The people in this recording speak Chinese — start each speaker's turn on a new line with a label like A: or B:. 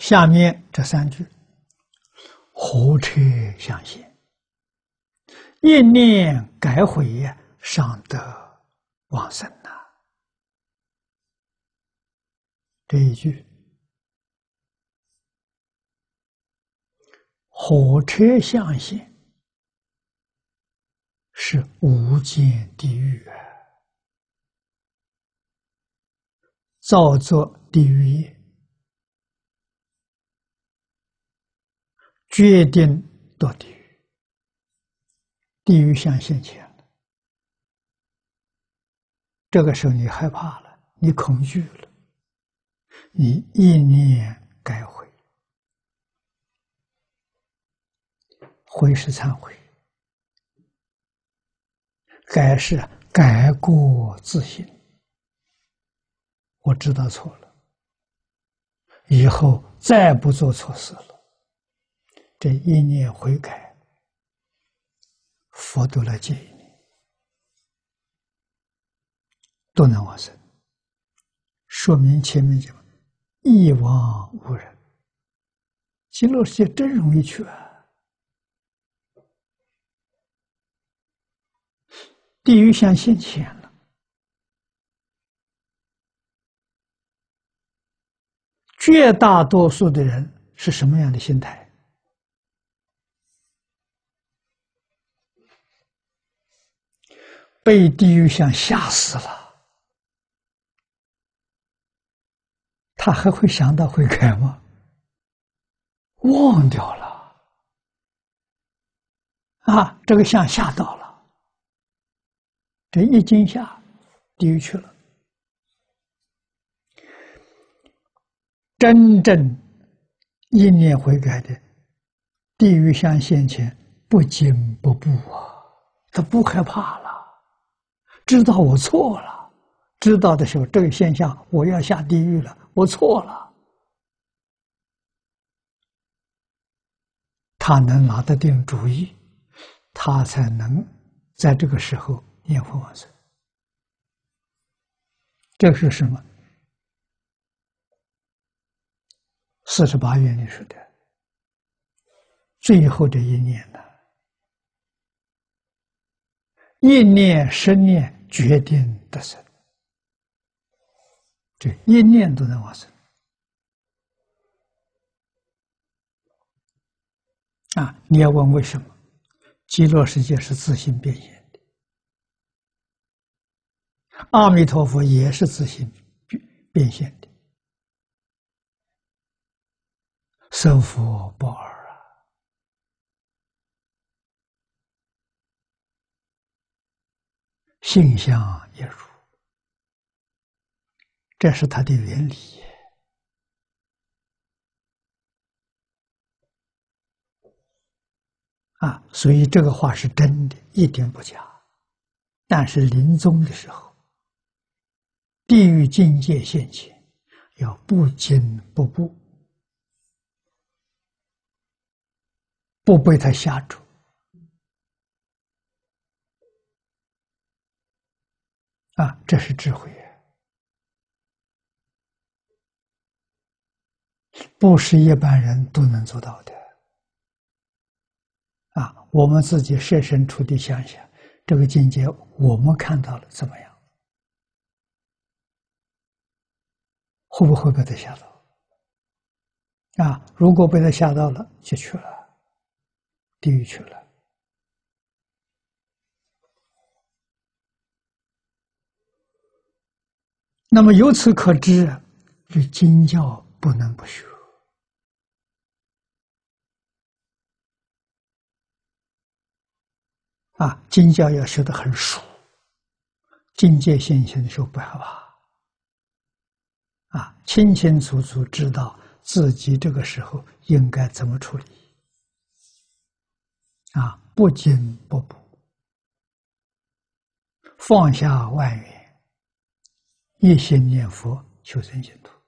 A: 下面这三句：火车相现，一念改悔，尚得往生呐。这一句，火车相现是无间地狱啊，造作地狱业。决定堕地狱，地狱像现前了。这个时候你害怕了，你恐惧了，你意念改悔，悔是忏悔，改是改过自新。我知道错了，以后再不做错事了。这一念悔改，佛都来接你，都能往生。说明前面讲一往无人，极乐世界真容易去啊！地狱像现前了，绝大多数的人是什么样的心态？被地狱相吓死了，他还会想到悔改吗？忘掉了，啊，这个相吓到了，这一惊吓，地狱去了。真正一念悔改的，地狱相现前不惊不怖啊，他不害怕了。知道我错了，知道的时候，这个现象我要下地狱了，我错了。他能拿得定主意，他才能在这个时候念佛往生。这是什么？四十八愿里说的最后这一念呢？一念十念。决定得生，这一念都能往生啊！你要问为什么？极乐世界是自性变现的，阿弥陀佛也是自性变变现的，生佛不二。性相也如，这是它的原理啊！所以这个话是真的，一点不假。但是临终的时候，地狱境界现前，要不惊不怖，不被他吓住。啊，这是智慧，不是一般人都能做到的。啊，我们自己设身处地想想，这个境界我们看到了怎么样？会不会被他吓到？啊，如果被他吓到了，就去了，地狱去了。那么由此可知，这经教不能不学啊！经教要学得很熟，境界现前的时候不害怕啊，清清楚楚知道自己这个时候应该怎么处理啊，不紧不补，放下万缘。一心念佛，求生净土。